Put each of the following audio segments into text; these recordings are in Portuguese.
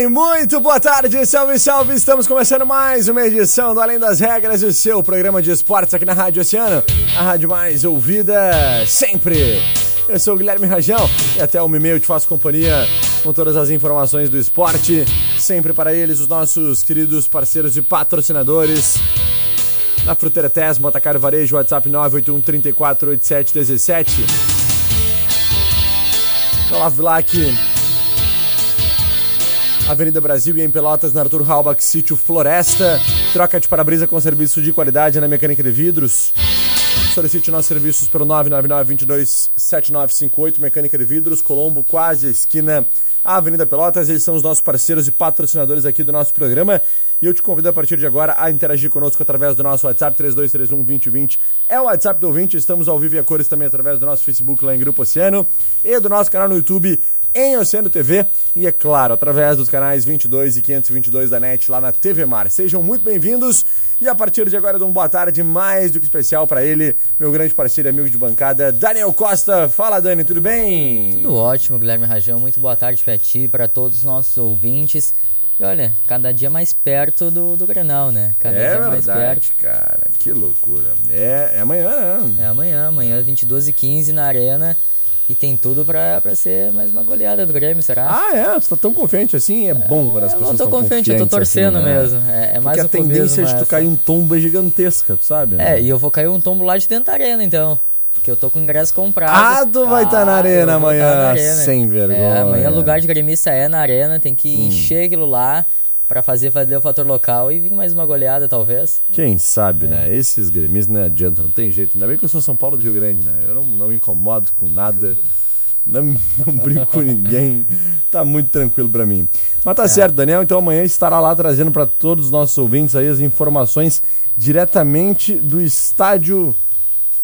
Bem, muito boa tarde, salve, salve! Estamos começando mais uma edição do Além das Regras, o seu programa de esportes aqui na Rádio Oceano, a rádio mais ouvida sempre. Eu sou o Guilherme Rajão e até o e-mail te faço companhia com todas as informações do esporte, sempre para eles, os nossos queridos parceiros e patrocinadores. Na Fruteira Tess, Motacar Varejo, WhatsApp 981 34 87 17. Olá, Vilac. Avenida Brasil e em Pelotas, na Arthur Halbach, sítio Floresta. Troca de para-brisa com serviço de qualidade na mecânica de vidros. Solicite nossos serviços pelo 999-22-7958, Mecânica de Vidros, Colombo, quase esquina Avenida Pelotas. Eles são os nossos parceiros e patrocinadores aqui do nosso programa. E eu te convido a partir de agora a interagir conosco através do nosso WhatsApp 3231-2020. É o WhatsApp do ouvinte. Estamos ao vivo e a cores também através do nosso Facebook lá em Grupo Oceano e do nosso canal no YouTube em Oceano TV e, é claro, através dos canais 22 e 522 da NET lá na TV Mar. Sejam muito bem-vindos e a partir de agora eu dou uma boa tarde mais do que especial para ele, meu grande parceiro e amigo de bancada, Daniel Costa. Fala, Dani, tudo bem? Tudo ótimo, Guilherme Rajão. Muito boa tarde para ti, para todos os nossos ouvintes. E olha, cada dia mais perto do, do Grenal, né? Cada é dia verdade, mais perto. cara. Que loucura. É, é amanhã, né? É amanhã, amanhã 22 e 15 na Arena. E tem tudo pra, pra ser mais uma goleada do Grêmio, será? Ah, é? Tu tá tão confiante assim? É bom quando as eu pessoas não tô confiante, eu tô torcendo assim, né? mesmo. É, é mais Porque a tendência clubismo de tu cair um tombo é gigantesca, tu sabe? né? É, e eu vou cair um tombo lá de dentro da Arena, então. Porque eu tô com ingresso comprado. Ah, tu vai tá na arena eu vou amanhã, tá na arena. sem vergonha. Hum. É, amanhã lugar de gremista é na arena, tem que encher aquilo lá pra fazer valer o fator local e vir mais uma goleada, talvez. Quem sabe, É. né? Esses gremistas não adianta, não tem jeito. Ainda bem que eu sou São Paulo do Rio Grande, né? Eu não, não me incomodo com nada, não, não brinco com ninguém. Tá muito tranquilo pra mim. Mas É. tá certo, Daniel. Então amanhã estará lá trazendo pra todos os nossos ouvintes aí as informações diretamente do estádio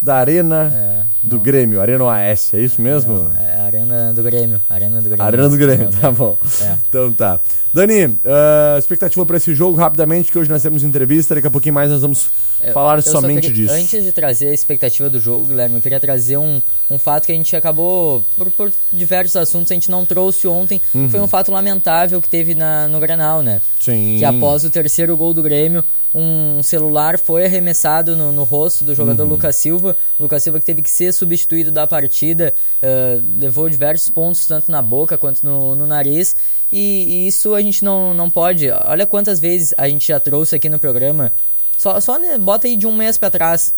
da Arena É, do Grêmio, Arena OAS, é isso mesmo? É a Arena do Grêmio. Arena do Grêmio. Arena do Grêmio, tá bom. É. Então tá. Dani, ah, expectativa para esse jogo rapidamente, que hoje nós temos entrevista, daqui a pouquinho mais nós vamos Eu- falar eu somente disso. Antes de trazer a expectativa do jogo, Guilherme, eu queria trazer um, um fato que a gente acabou, por, por diversos assuntos, a gente não trouxe ontem. Uhum. Foi um fato lamentável que teve na, no Granal, né? Sim. Que após o terceiro gol do Grêmio, um celular foi arremessado no, no rosto do jogador Uhum. Lucas Silva. Lucas Silva que teve que ser substituído da partida, eh, levou diversos pontos, tanto na boca quanto no, no nariz. E, e isso a gente não, não pode. Olha quantas vezes a gente já trouxe aqui no programa. Só, só né, bota aí de um mês pra trás.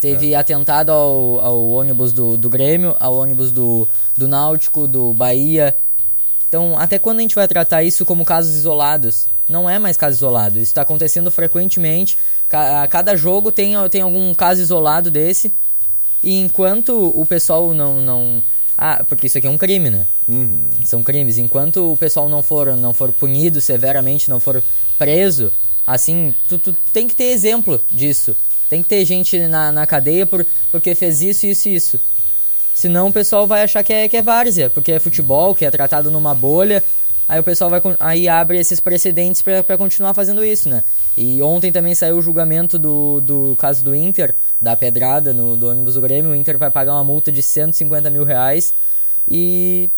Teve É. atentado ao, ao ônibus do, do Grêmio, ao ônibus do, do Náutico, do Bahia. Então, até quando a gente vai tratar isso como casos isolados? Não é mais caso isolado. Isso está acontecendo frequentemente. A cada jogo tem, tem algum caso isolado desse. E enquanto o pessoal não. não ah, porque isso aqui é um crime, né? São crimes. Enquanto o pessoal não for, não for punido severamente, não for preso, Assim, tu, tu tem que ter exemplo disso. Tem que ter gente na, na cadeia por, porque fez isso, isso e isso. Senão o pessoal vai achar que é, que é várzea, porque é futebol, que é tratado numa bolha. Aí o pessoal vai aí abre esses precedentes para continuar fazendo isso, né? E ontem também saiu o julgamento do, do caso do Inter, da pedrada no, do ônibus do Grêmio. O Inter vai pagar uma multa de 150 mil reais. E,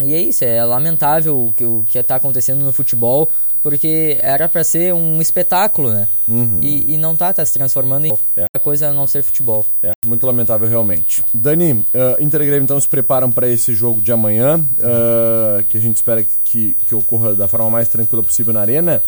e é isso, é lamentável o que, o que está acontecendo no futebol porque era para ser um espetáculo, né? Uhum. E, e, não tá, tá se transformando em é. coisa a não ser futebol. É, muito lamentável realmente. Dani, uh, Inter e Grêmio então se preparam para esse jogo de amanhã, uh, que a gente espera que, que ocorra da forma mais tranquila possível na arena.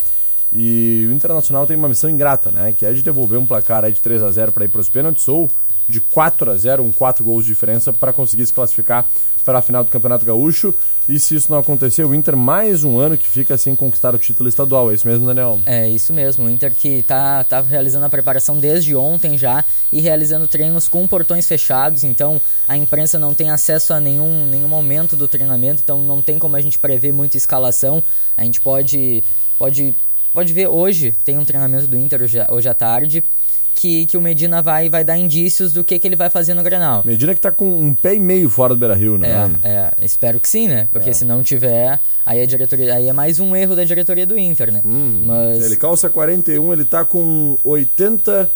E o Internacional tem uma missão ingrata, né? Que é de devolver um placar aí de 3 a 0 para ir para os pênaltis ou de 4 a 0 um 4 gols de diferença para conseguir se classificar para a final do Campeonato Gaúcho. E se isso não acontecer, o Inter mais um ano que fica sem conquistar o título estadual. É isso mesmo, Daniel? É isso mesmo. O Inter que está tá realizando a preparação desde ontem já e realizando treinos com portões fechados. Então a imprensa não tem acesso a nenhum, nenhum momento do treinamento. Então não tem como a gente prever muita escalação. A gente pode, pode, pode ver hoje. Tem um treinamento do Inter hoje, hoje à tarde que, que o Medina vai, vai dar indícios do que, que ele vai fazer no Granal. Medina que tá com um pé e meio fora do Beira-Rio, né? É, é, espero que sim, né? Porque é. se não tiver, aí a diretoria, aí é mais um erro da diretoria do Inter, né? Hum, Mas... Ele calça 41, ele tá com 80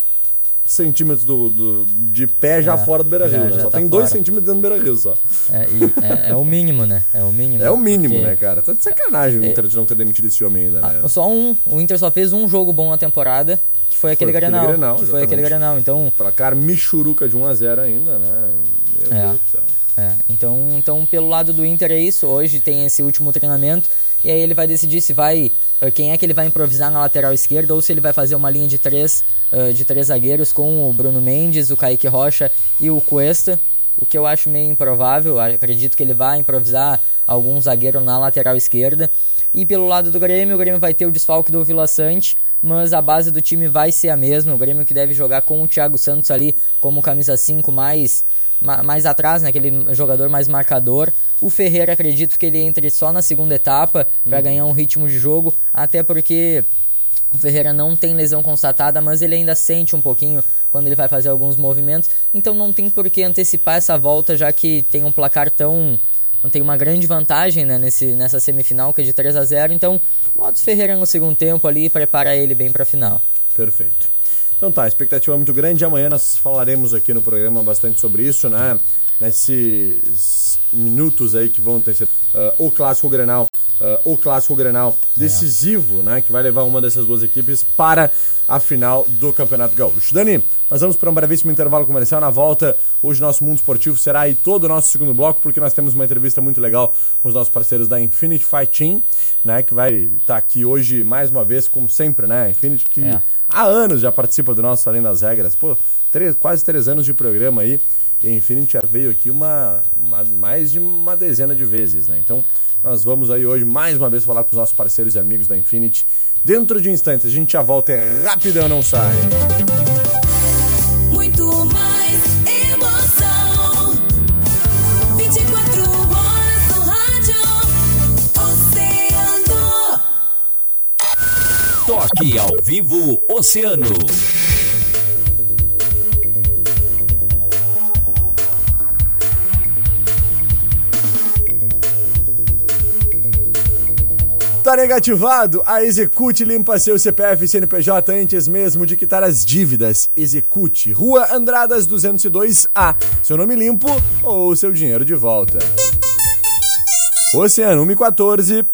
centímetros do, do, de pé já é, fora do Beira-Rio, né? Só tá tem 2 centímetros dentro do Beira-Rio só. É, é, é, o mínimo, né? É o mínimo. É o mínimo, porque... né, cara? Tá de sacanagem o é. Inter de não ter demitido esse homem ainda, né? Ah, só um. O Inter só fez um jogo bom na temporada foi aquele foi Granal. Aquele Granal foi aquele Granal, então... Placar Michuruca de 1x0 ainda, né? Meu é. Deus do céu. É, então, então pelo lado do Inter é isso, hoje tem esse último treinamento e aí ele vai decidir se vai eh, quem é que ele vai improvisar na lateral esquerda ou se ele vai fazer uma linha de três, uh, de três zagueiros com o Bruno Mendes, o Kaique Rocha e o Cuesta, o que eu acho meio improvável, acredito que ele vai improvisar algum zagueiro na lateral esquerda. E pelo lado do Grêmio, o Grêmio vai ter o desfalque do Vila Sante, mas a base do time vai ser a mesma. O Grêmio que deve jogar com o Thiago Santos ali como camisa 5 mais mais atrás, né, aquele jogador mais marcador. O Ferreira acredito que ele entre só na segunda etapa para uhum. ganhar um ritmo de jogo, até porque o Ferreira não tem lesão constatada, mas ele ainda sente um pouquinho quando ele vai fazer alguns movimentos. Então não tem por que antecipar essa volta, já que tem um placar tão tem uma grande vantagem né, nesse, nessa semifinal, que é de 3 a 0 Então, o Ferreira no segundo tempo ali prepara ele bem para a final. Perfeito. Então tá, a expectativa é muito grande. Amanhã nós falaremos aqui no programa bastante sobre isso, né? Nesses minutos aí que vão ter uh, o Clássico Grenal uh, o clássico Grenal decisivo, é. né, que vai levar uma dessas duas equipes para a final do Campeonato Gaúcho. Dani, nós vamos para um brevíssimo intervalo comercial. Na volta, hoje nosso mundo esportivo será aí todo o nosso segundo bloco, porque nós temos uma entrevista muito legal com os nossos parceiros da Infinity Fight Team, né, que vai estar tá aqui hoje mais uma vez, como sempre, né, Infinity que é. há anos já participa do nosso Além das Regras, pô, três, quase três anos de programa aí, e a Infinity já veio aqui uma, uma mais de uma dezena de vezes, né, então nós vamos aí hoje mais uma vez falar com os nossos parceiros e amigos da Infinity. Dentro de instantes, a gente já volta, é rapidão, não sai. Muito mais emoção. 24 horas no rádio. Oceano. Toque ao vivo Oceano. Tá negativado? A Execute limpa seu CPF e CNPJ antes mesmo de quitar as dívidas. Execute, Rua Andradas 202A. Seu nome limpo ou seu dinheiro de volta. Oceano 114.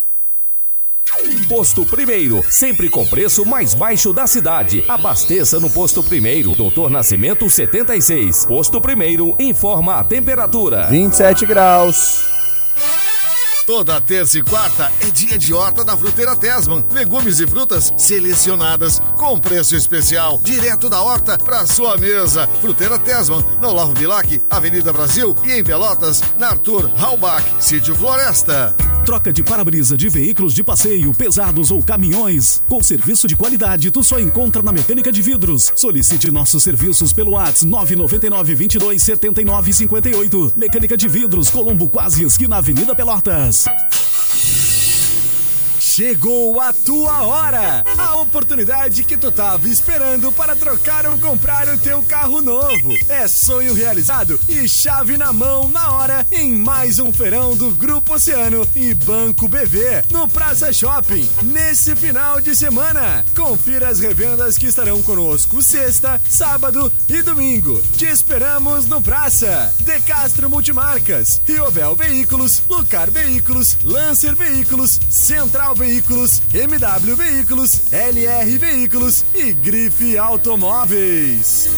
Posto Primeiro, sempre com preço mais baixo da cidade. Abasteça no Posto Primeiro, Doutor Nascimento 76. Posto Primeiro informa a temperatura: 27 graus. Toda terça e quarta é dia de horta da Fruteira Tesman. Legumes e frutas selecionadas com preço especial, direto da horta para sua mesa. Fruteira Tesman, no Olavo Bilac, Avenida Brasil e em Pelotas, na Arthur Halbach, Sítio Floresta. Troca de para-brisa de veículos de passeio, pesados ou caminhões. Com serviço de qualidade, tu só encontra na Mecânica de Vidros. Solicite nossos serviços pelo WhatsApp 999 22 79 58. Mecânica de Vidros, Colombo Quase, esquina Avenida Pelotas. Chegou a tua hora! A oportunidade que tu tava esperando para trocar ou comprar o teu carro novo. É sonho realizado e chave na mão na hora em mais um feirão do Grupo Oceano e Banco BV no Praça Shopping nesse final de semana. Confira as revendas que estarão conosco sexta, sábado e domingo. Te esperamos no Praça. De Castro Multimarcas, Riovel Veículos, Lucar Veículos, Lancer Veículos, Central Veículos, MW Veículos, LR Veículos e Grife Automóveis.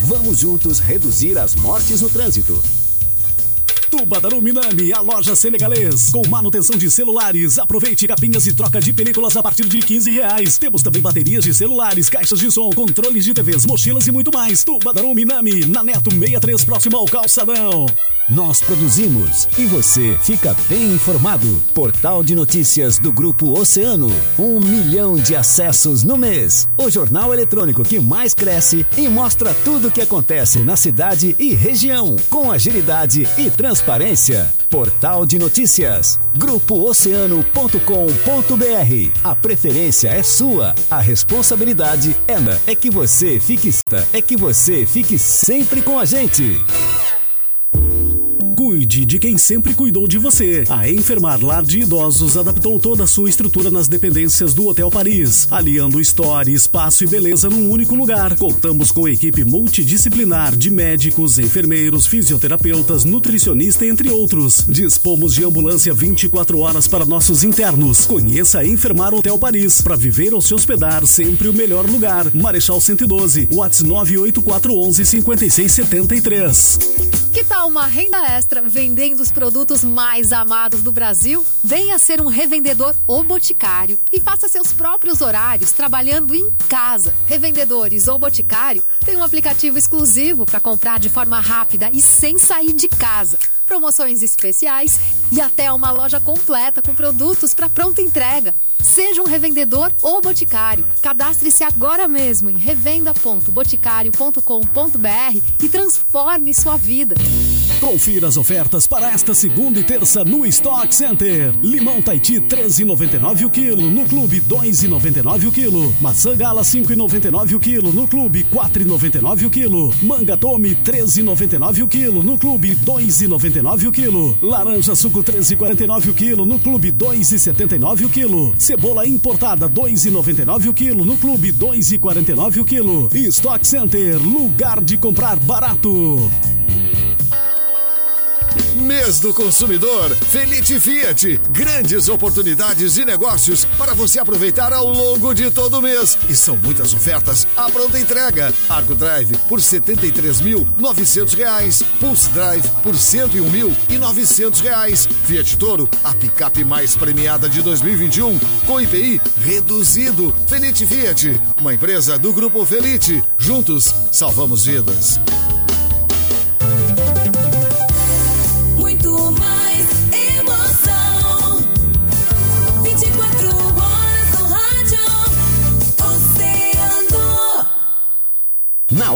Vamos juntos reduzir as mortes no trânsito. Tubadaru Minami, a loja senegalês. Com manutenção de celulares. Aproveite capinhas e troca de películas a partir de 15 reais. Temos também baterias de celulares, caixas de som, controles de TVs, mochilas e muito mais. Tubadaru Minami, na Neto 63, próximo ao Calçadão. Nós produzimos e você fica bem informado. Portal de notícias do Grupo Oceano. Um milhão de acessos no mês. O jornal eletrônico que mais cresce e mostra tudo o que acontece na cidade e região. Com agilidade e transparência. Portal de notícias. GrupoOceano.com.br. A preferência é sua. A responsabilidade é, é que você fique é que você fique sempre com a gente. Cuide de quem sempre cuidou de você. A Enfermar Lar de Idosos adaptou toda a sua estrutura nas dependências do Hotel Paris, aliando história, espaço e beleza num único lugar. Contamos com equipe multidisciplinar de médicos, enfermeiros, fisioterapeutas, nutricionista, entre outros. Dispomos de ambulância 24 horas para nossos internos. Conheça a Enfermar Hotel Paris para viver ou se hospedar sempre o melhor lugar. Marechal 112, WhatsApp 98411 5673. Que tal uma renda extra vendendo os produtos mais amados do Brasil? Venha ser um revendedor ou boticário e faça seus próprios horários trabalhando em casa. Revendedores ou boticário tem um aplicativo exclusivo para comprar de forma rápida e sem sair de casa. Promoções especiais e até uma loja completa com produtos para pronta entrega. Seja um revendedor ou boticário. Cadastre-se agora mesmo em revenda.boticário.com.br e transforme sua vida. Confira as ofertas para esta segunda e terça no Stock Center. Limão Taiti 13,99 o quilo, no Clube 2,99 o quilo. Maçã Gala 5,99 o quilo, no Clube 4,99 o quilo. Manga Tome 13,99 o quilo, no Clube 2,99 o quilo. Laranja Suco 13,49 o quilo, no Clube 2,79 o quilo. Cebola importada 2,99 o quilo, no Clube 2,49 o quilo. Stock Center, lugar de comprar barato. Mês do consumidor, Felite Fiat. Grandes oportunidades de negócios para você aproveitar ao longo de todo o mês. E são muitas ofertas à pronta entrega. Argo Drive por 73.900 reais. Pulse Drive por 101.900 reais. Fiat Toro, a picape mais premiada de 2021, com IPI reduzido. Felite Fiat, uma empresa do Grupo Felite. Juntos, salvamos vidas.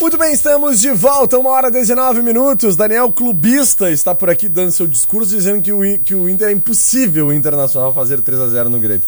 Muito bem, estamos de volta, uma hora e 19 minutos. Daniel Clubista está por aqui dando seu discurso dizendo que o, que o Inter é impossível o Internacional fazer 3 a 0 no Grêmio.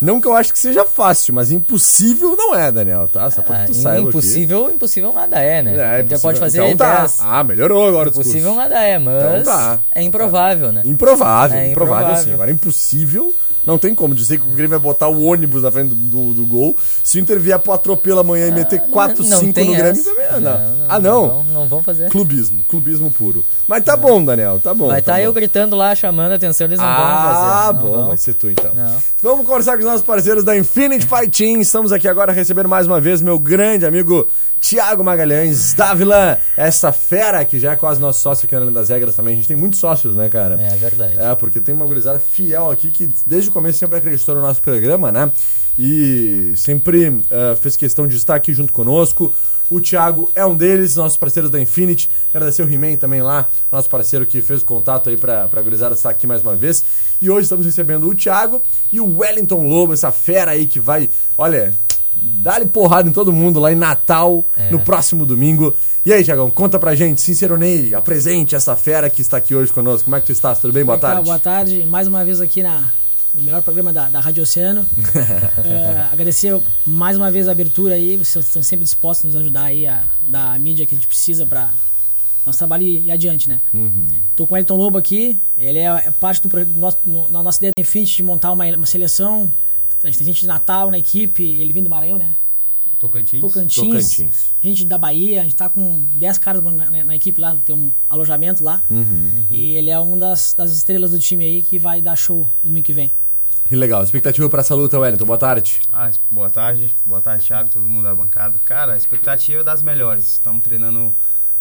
Não que eu acho que seja fácil, mas impossível não é, Daniel, tá? Só pra Ah, tu saiba impossível, impossível nada é, né? aqui. É, Então impossível. pode fazer então tá. 10. Ah, melhorou agora o Impossível discurso. nada é, mas Então tá. é improvável, né? Improvável, É improvável, improvável. sim. Agora impossível, não tem como dizer que o Grêmio vai botar o ônibus na frente do, do, do gol. Se o Inter vier pro atropelo amanhã e meter 4, Ah, Não 5 tem no Grêmio, também não. Não, Ah, não? Não, não vão fazer. Clubismo, clubismo puro. Mas tá bom, Daniel, tá bom. Vai tá estar eu gritando lá, chamando a atenção, eles não vão fazer. Ah, bom, vai ser tu então. Não. Vamos conversar com os nossos parceiros da Infinity Fight Team. Estamos aqui agora recebendo mais uma vez meu grande amigo Tiago Magalhães, Dávila, essa fera que já é quase nosso sócio aqui na Além das Regras também. A gente tem muitos sócios, né, cara? É verdade. É, porque tem uma gurizada fiel aqui que desde o começo sempre acreditou no nosso programa, né? E sempre eh, fez questão de estar aqui junto conosco. O Thiago é um deles, nossos parceiros da Infinity. Agradecer o He-Man também lá, nosso parceiro que fez o contato aí pra, pra gurizada estar aqui mais uma vez. E hoje estamos recebendo o Thiago e o Wellington Lobo, essa fera aí que vai, olha, dar-lhe porrada em todo mundo lá em Natal, no próximo domingo. E aí, Thiagão, conta pra gente, Sinceronei, apresente essa fera que está aqui hoje conosco. Como é que tu estás? Tudo bem? Boa Tá, tarde. boa tarde. Mais uma vez aqui na, no melhor programa da, da Rádio Oceano. É, agradecer mais uma vez a abertura aí. Vocês estão sempre dispostos a nos ajudar aí a dar a mídia que a gente precisa para nosso trabalho ir, adiante, né? Tô com o Elton Lobo aqui. Ele é, é parte do, nosso, no- na nossa ideia da Infinity de montar uma, uma seleção. A gente tem gente de Natal na equipe. Ele vem do Maranhão, né? Tocantins. Tocantins, Tocantins. gente da Bahia, a gente tá com 10 caras na, na- na equipe lá, tem um alojamento lá. E ele é uma das, das estrelas do time aí que vai dar show domingo que vem. Que legal. Expectativa pra essa luta, Wellington. Boa tarde. Ah, boa tarde. Boa tarde, Thiago, todo mundo da bancada. Cara, a expectativa é das melhores. Estamos treinando,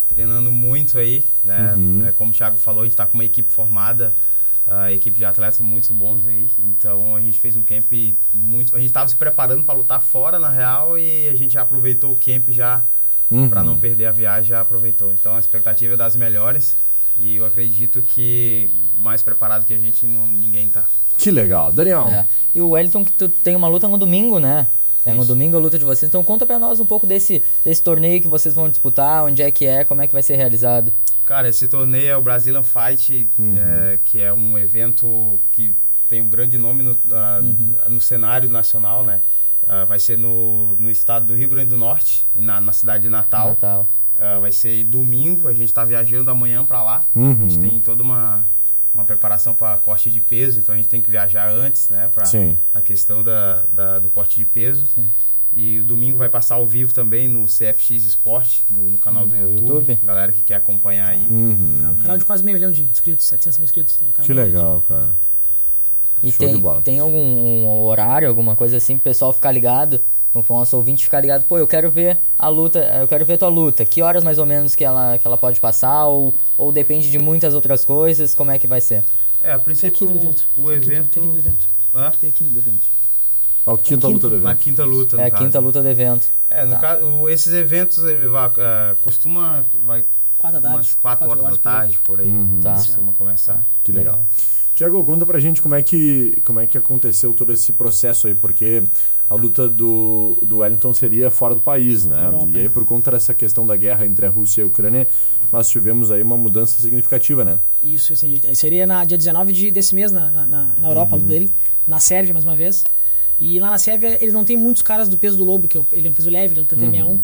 treinando muito aí, né? É, como o Thiago falou, a gente está com uma equipe formada, a equipe de atletas muito bons aí. Então a gente fez um camp muito. A gente estava se preparando para lutar fora, na real, e a gente já aproveitou o camp já para não perder a viagem, já aproveitou. Então a expectativa é das melhores. E eu acredito que mais preparado que a gente, não, ninguém tá. Que legal. Daniel. É. E o Wellington que tu tem uma luta no domingo, né? É no domingo a luta de vocês. Então conta pra nós um pouco desse, desse torneio que vocês vão disputar, onde é que é, como é que vai ser realizado. Cara, esse torneio é o Brazilian Fight, é, que é um evento que tem um grande nome no, ah, no cenário nacional, né? Ah, vai ser no, no estado do Rio Grande do Norte, na, na cidade de Natal. Natal. Ah, vai ser domingo, a gente está viajando amanhã para lá. A gente tem toda uma, uma preparação para corte de peso, então a gente tem que viajar antes, né? Para Sim. a questão da, da- do corte de peso. E o domingo vai passar ao vivo também no CFX Sport, no, no canal do YouTube. YouTube. Galera que quer acompanhar aí. Uhum. É um canal de quase meio milhão de inscritos, 700 mil inscritos. É um Que legal, cara. E Show de tem, bola. tem algum um horário, alguma coisa assim, pro pessoal ficar ligado, pro nosso ouvinte ficar ligado, pô, eu quero ver a luta, eu quero ver tua luta. Que horas mais ou menos que ela, que ela pode passar, ou, ou depende de muitas outras coisas, como é que vai ser? É, a princípio aqui no evento. o evento. Tem aqui no evento. Hã? Tem aqui no evento. Quinta É luta do. Na evento. quinta luta, no É a caso. quinta luta do evento. É, no Tá. caso, o- esses eventos eh, va- ah, costuma vai Quatro da tarde. umas 4 horas, horas da por aí. tarde por aí. Tá. Costuma começar. Que legal. Tiago, conta pra gente como é que como é que aconteceu todo esse processo aí, porque a luta do, do Wellington seria fora do país, né? Europa. E aí, por conta dessa questão da guerra entre a Rússia e a Ucrânia, nós tivemos aí uma mudança significativa, né? Isso, seria na dia 19 de, desse mês na, na, na- Europa, a luta dele. Na Sérvia, mais uma vez. E lá na Sérvia, eles não tem muitos caras do peso do Lobo, que é ele é um peso leve, ele luta até 61.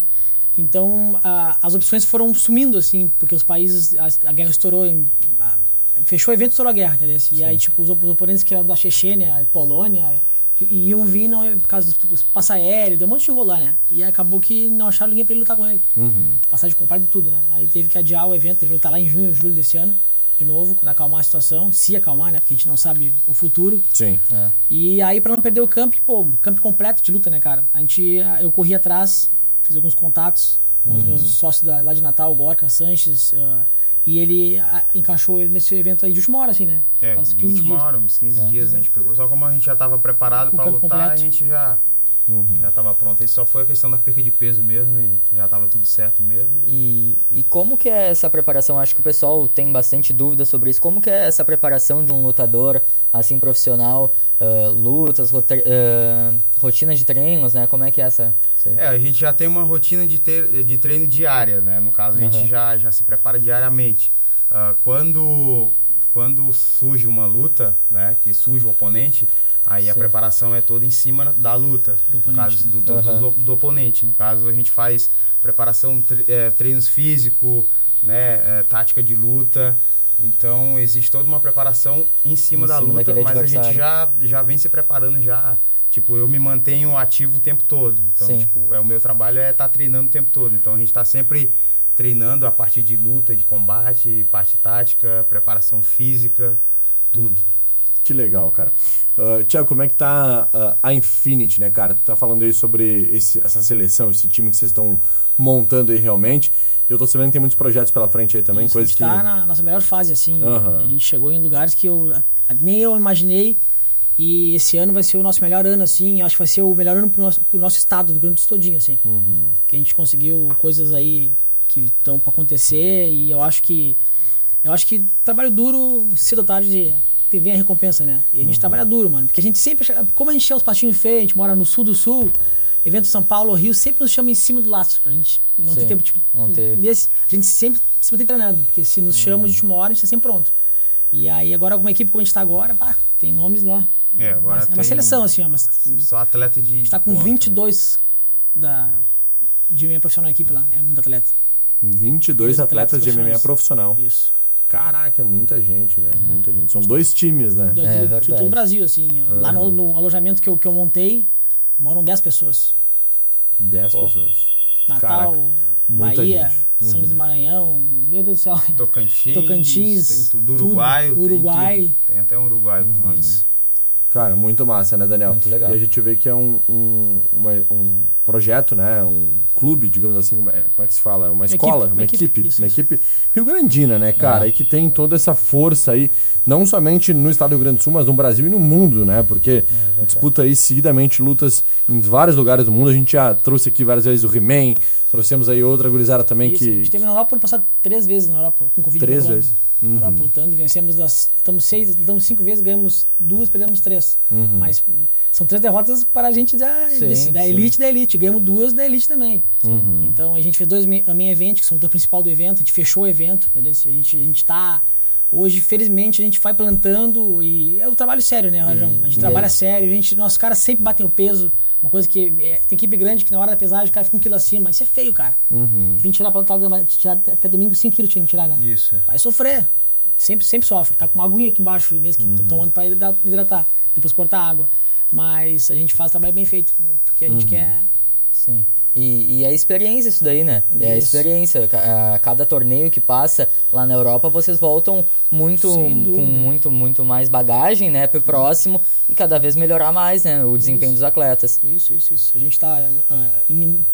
Então, a- as opções foram sumindo, assim, porque os países, a, a guerra estourou, em, a- fechou o evento, estourou a guerra, entendeu? E aí, tipo, os, op- os oponentes que eram da Chechênia, Polônia, i- iam vir não, por causa do passa aéreo, deu um monte de rolar, né? E acabou que não acharam ninguém pra ele lutar com ele. Passar de comprar de tudo, né? Aí teve que adiar o evento, teve que lutar lá em junho, julho desse ano, de novo, quando acalmar a situação, se acalmar, né? Porque a gente não sabe o futuro. Sim. E aí, pra não perder o camp, pô, camp completo de luta, né, cara? A gente, eu corri atrás, fiz alguns contatos com os meus sócios da- lá de Natal, Gorka, Sanches, ah, e ele ah, encaixou ele nesse evento aí de última hora, assim, né? É, de 15 última dias. hora, uns 15 dias a gente pegou. Só como a gente já estava preparado para lutar, completo. a gente já já estava pronto. Aí só foi a questão da perca de peso mesmo e já estava tudo certo mesmo. E, e como que é essa preparação? Acho que o pessoal tem bastante dúvida sobre isso. Como que é essa preparação de um lutador, assim, profissional? ah, lutas, ah, rotinas de treinos, né? Como é que é essa? É, a gente já tem uma rotina de, ter, de treino diária, né? No caso, a gente Aham. já, já se prepara diariamente. Ah, quando, quando surge uma luta, né? Que surge o oponente, aí a Sim. preparação é toda em cima da luta. Do no oponente, caso né? do, do, do- do oponente. No caso, a gente faz preparação, tre- eh, treinos físicos, né? eh, tática de luta. Então, existe toda uma preparação em cima Em da cima luta, mas a gente já, já vem se preparando já. Tipo, eu me mantenho ativo o tempo todo. Então, Sim. tipo, é o meu trabalho é estar treinando o tempo todo. Então, a gente está sempre treinando a parte de luta, de combate, parte tática, preparação física, tudo. Que legal, cara. Uh, Tiago, como é que tá uh, a Infinity, né, cara? Tu tá falando aí sobre esse- essa seleção, esse time que vocês estão montando aí realmente. Eu tô sabendo que tem muitos projetos pela frente aí também, Isso, coisas a que... gente tá na nossa melhor fase, assim. Aham. A gente chegou em lugares que eu, nem eu imaginei. E esse ano vai ser o nosso melhor ano, assim. Acho que vai ser o melhor ano pro nosso, pro nosso estado, do Rio Grande do Sul todinho, assim. Que a gente conseguiu coisas aí que estão para acontecer e eu acho que eu acho que trabalho duro, cedo ou tarde vem a recompensa, né? E a gente trabalha duro, mano, porque a gente sempre, como a gente é os patinhos feios, a gente mora no sul do sul, evento São Paulo, Rio, sempre nos chama em cima do laço, pra gente não ter Sim, tempo, tipo, não ter- desse, a gente sempre se mantém treinando, porque se nos chama, a gente uma hora, a gente tá sempre pronto. E aí agora com uma equipe como a gente tá agora, pá, tem nomes, né? É, agora é uma tem- seleção, assim, ó, mas Só atleta de. a gente tá de com ponta. 22 da, de minha profissional na equipe lá, é muito atleta. 22 Dois atletas atletas de MMA profissional. Isso. Caraca, é muita gente, velho. Muita gente. São dois times, né? Do, É do- de verdade. todo o Brasil, assim. Lá no, no alojamento que eu, que eu montei, moram 10 pessoas. 10 pessoas. Natal, Caraca, muita Bahia, gente. São Luís do Maranhão, meu Deus do céu. Tocantins. Tocantins, Tem tudo. tudo. Uruguai. tem Uruguai. tudo. Tem, até um Uruguai com nós. Cara, muito massa, né, Daniel? Muito legal. E a gente vê que é um, um, uma- um projeto, né? Um clube, digamos assim, como é, como é que se fala? Uma escola, uma uma equipe, equipe, isso, uma isso. equipe Rio Grandina, né, cara? É. E que tem toda essa força aí, não somente no estado do Rio Grande do Sul, mas no Brasil e no mundo, né? Porque disputa aí seguidamente lutas em vários lugares do mundo. A gente já trouxe aqui várias vezes o He-Man, trouxemos aí outra gurizada também Isso, A que. gente teve na Europa ano passado três vezes na Europa, com Covid. Três vezes. Uhum. Europa lutando, vencemos das. Estamos seis, lutamos cinco vezes, ganhamos duas, perdemos três. Uhum. Mas são três derrotas para a gente da, Sim, desse- da elite da elite. Ganhamos duas da elite também. Uhum. Então a gente fez dois main event, que são o principal do evento, a gente fechou o evento, entendeu? A gente, a gente tá. Hoje, felizmente, a gente vai plantando e é o trabalho sério, né, Rajão? A gente trabalha aí? sério, a gente, nossos caras sempre batem o peso. Uma coisa que é, tem equipe grande que na hora da pesagem o cara fica um quilo acima. Isso é feio, cara. Vim tirar pra lutar, tirar até até domingo 5 quilos tinha que tirar, né? Isso, é. Vai sofrer. Sempre, sempre sofre. Tá com uma aguinha aqui embaixo, nesse que tô tomando pra hidra- hidratar. Depois cortar a água. Mas a gente faz o trabalho bem feito. né? Porque a gente quer. Sim. E, e é experiência isso daí, né? É Isso. experiência. Ca- a Cada torneio que passa lá na Europa, vocês voltam muito com muito, muito mais bagagem, né? Pro próximo e cada vez melhorar mais, né? O desempenho dos atletas. Isso, isso, isso. A gente tá. em-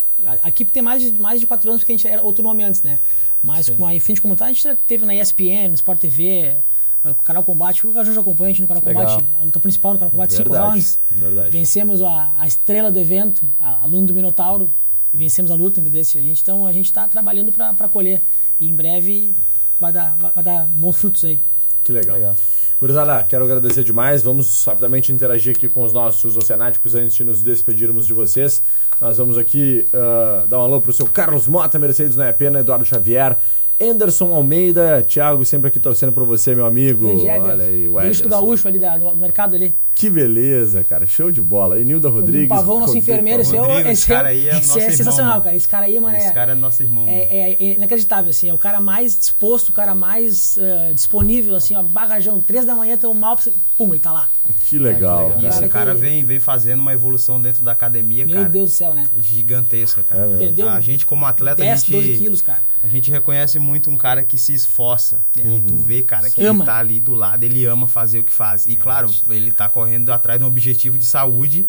a equipe tem mais de, mais de quatro anos porque a gente era outro nome antes, né? Mas com a Infinity Comunitária, a gente já teve na ESPN, no Sport TV, ah, o Canal Combate. O já acompanha a gente no Canal Legal. Combate. A luta principal no Canal Combate, cinco rounds. verdade. Vencemos a, a estrela do evento, a aluno do Minotauro, e vencemos a luta, entendeu? A gente, então a gente tá trabalhando pra colher. E em breve vai dar, vai, vai dar bons frutos aí. Que legal. Legal. Gurizada, quero agradecer demais. Vamos rapidamente interagir aqui com os nossos oceanáticos antes de nos despedirmos de vocês. Nós vamos aqui ah, dar um alô pro seu Carlos Mota, Mercedes Não é Pena, Eduardo Xavier, Anderson Almeida, Thiago, sempre aqui torcendo por você, meu amigo. Grande. Olha aí, o Ederson. Gaúcho ali da- do mercado ali. Que beleza, cara. Show de bola. E Nilda Rodrigues. o Pavão, nosso enfermeiro, esse, é, o- Rodrigo, esse, esse é, cara aí é esse nosso é irmão, sensacional, mano. cara. Esse cara aí, mano, Esse é, cara é nosso irmão. é, é- é inacreditável, assim. É o cara mais disposto, o cara mais eh, disponível, assim, ó, barrajão. Três da manhã, tem um mal, pra você- pum, ele tá lá. Que legal, legal. cara. Isso, Cara o cara que- vem, vem fazendo uma evolução dentro da academia, Meu cara. Deus do céu, né? Gigantesca, cara. É. Perdeu a gente, como atleta, a 10, gente, 12 quilos, cara. a gente reconhece muito um cara que se esforça. E tu vê, cara, que Ama. ele tá ali do lado, ele ama fazer o que faz. E claro, ele tá correndo atrás de um objetivo de saúde.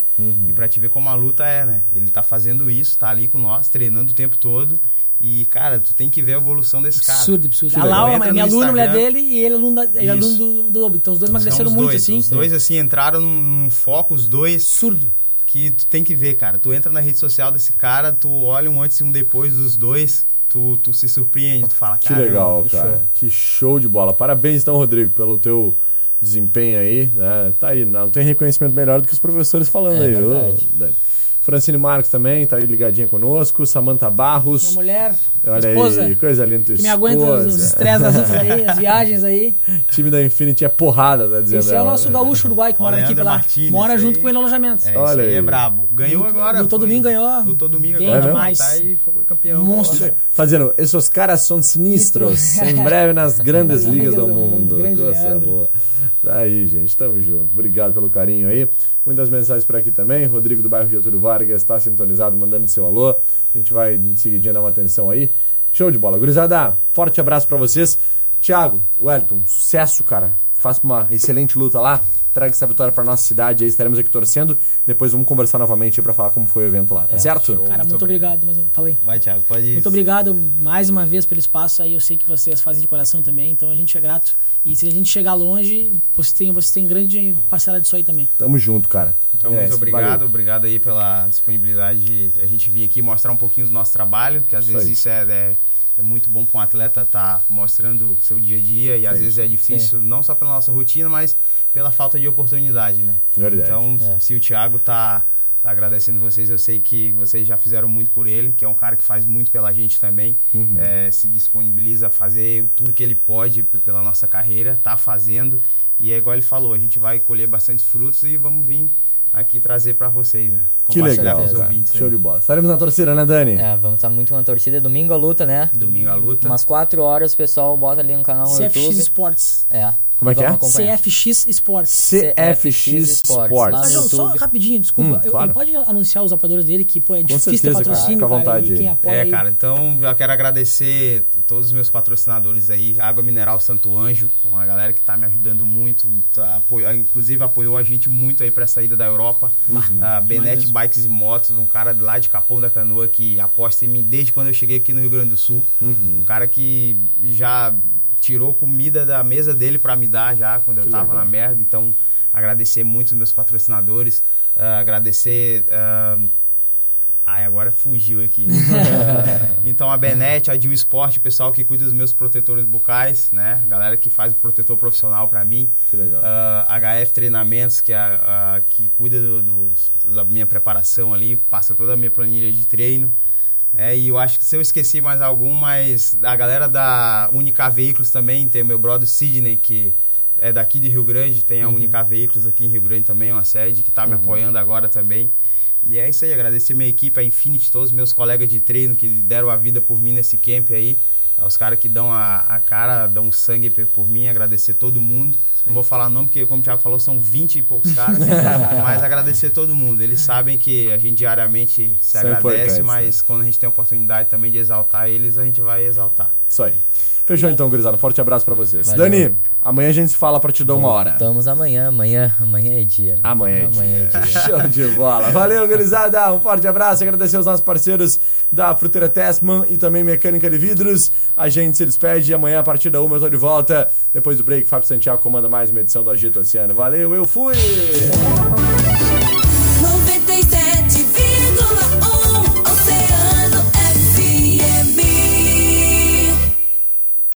E pra te ver como a luta é, né? Ele tá fazendo isso, tá ali com nós, treinando o tempo todo. E, cara, tu tem que ver a evolução desse cara. Absurdo, absurdo. Que A legal. Laura, minha aluna, mulher dele, e ele é aluno, da, ele é aluno do, do Lobo. Então os dois emagreceram os muito, dois, assim. Os dois, assim, entraram num, num foco, os dois Absurdo. que tu tem que ver, cara. Tu entra na rede social desse cara, tu olha um antes e um depois dos dois, tu, tu se surpreende, tu fala, Que cara. legal, que cara. show. Que show de bola. Parabéns, então, Rodrigo, pelo teu desempenho aí. Né? Tá aí, não tem reconhecimento melhor do que os professores falando É aí? Francine Marques também tá aí ligadinha conosco. Samanta Barros. Minha mulher, Olha esposa, aí, coisa linda. tua que me aguenta os estresses aí, as viagens aí. time da Infinity é porrada, tá dizendo Esse é o ela. nosso gaúcho uruguai que mora na equipe lá. Martins, mora junto aí. com ele no alojamento. É, Olha aí aí. é brabo. Ganhou Lutou- agora. lutou foi- domingo, ganhou. Lutou domingo agora. demais. Tá aí, foi campeão. Monstro. Fazendo, esses caras são sinistros. em breve nas grandes ligas do mundo. Grande Coisa Leandro. boa. Tá aí, gente. Tamo junto. Obrigado pelo carinho aí. Muitas mensagens por aqui também. Rodrigo do bairro Getúlio Vargas está sintonizado, mandando seu alô. A gente vai em seguidinha dar uma atenção aí. Show de bola. Gurizada, forte abraço pra vocês. Thiago, Wellington, sucesso, cara. Faça uma excelente luta lá. Traga essa vitória pra nossa cidade. Aí estaremos aqui torcendo. Depois vamos conversar novamente pra falar como foi o evento lá, tá certo? Cara, muito, Muito obrigado, mas eu falei. Vai, Thiago, pode ir. Muito obrigado mais uma vez pelo espaço aí. Eu sei que vocês fazem de coração também, então a gente é grato. E se a gente chegar longe, você tem, você tem grande parcela disso aí também. Tamo junto, cara. Então, É, muito obrigado, valeu. obrigado aí pela disponibilidade de a gente vir aqui mostrar um pouquinho do nosso trabalho, que às Isso vezes aí. isso é, é, é muito bom para um atleta estar mostrando o seu dia a dia e às vezes é difícil, não só pela nossa rotina, mas pela falta de oportunidade, né? Verdade. Então, É. se o Thiago tá, tá agradecendo vocês, eu sei que vocês já fizeram muito por ele, que é um cara que faz muito pela gente também, Uhum. é, se disponibiliza a fazer tudo que ele pode pela nossa carreira, tá fazendo, e é igual ele falou, a gente vai colher bastante frutos e vamos vir aqui trazer para vocês, né? Que legal, ouvintes aí. Show de bola. Estaremos na torcida, né, Dani? É, vamos estar muito na torcida. Domingo a luta, né? Domingo a luta. Umas 4 horas o pessoal bota ali no canal no CFX YouTube. Sports. É. Como é que é? CFX Sports. CFX Sports. Mas, João, só rapidinho, desculpa. Hum, eu- claro. Pode anunciar os apoiadores dele, que pô, é Com difícil ter certeza, cara. patrocínio, Fica à cara, vontade e quem apoia É, aí. cara, então eu quero agradecer todos os meus patrocinadores aí, Água Mineral Santo Anjo, uma galera que tá me ajudando muito, tá, apoio- inclusive apoiou a gente muito aí pra saída da Europa. A Benete Bikes e Motos, um cara de lá de Capão da Canoa que aposta em mim desde quando eu cheguei aqui no Rio Grande do Sul. Um cara que já tirou comida da mesa dele pra me dar já quando eu tava na merda, então agradecer muito os meus patrocinadores, ah, agradecer ah, Ai, agora fugiu aqui. então a Benete, a Dio Sport, o pessoal que cuida dos meus protetores bucais, né? A galera que faz o protetor profissional pra mim. Que legal. Ah, HF Treinamentos, que, é a, a- que cuida do- do- da minha preparação ali, passa toda a minha planilha de treino. Né? E eu acho que se eu esqueci mais algum, mas a galera da Unicar Veículos também, tem o meu brother Sidney, que é daqui de Rio Grande, tem a Unicar Veículos aqui em Rio Grande também, uma sede, que está me apoiando agora também. E é isso aí, agradecer minha equipe, a Infinity, todos os meus colegas de treino que deram a vida por mim nesse camp aí. É Os caras que dão a, a cara, dão sangue por mim, agradecer todo mundo. Não vou falar nome, porque como o Thiago falou, são 20 e poucos caras. mas agradecer todo mundo. Eles sabem que a gente diariamente se agradece, mas quando a gente tem a oportunidade também de exaltar eles, a gente vai exaltar. Isso aí. Fechou então, gurizada. Um forte abraço pra vocês. Valeu. Dani, amanhã a gente se fala pra te dar uma hora. Estamos amanhã, amanhã, amanhã é dia. né? Amanhã é amanhã dia. é dia. Show de bola. Valeu, gurizada. Um forte abraço. Agradecer aos nossos parceiros da Fruteira Tessman e também Mecânica de Vidros. A gente se despede. Amanhã, a partir da uma, eu tô de volta. Depois do break, Fábio Santiago comanda mais uma edição do Agito Oceano. Valeu, eu fui!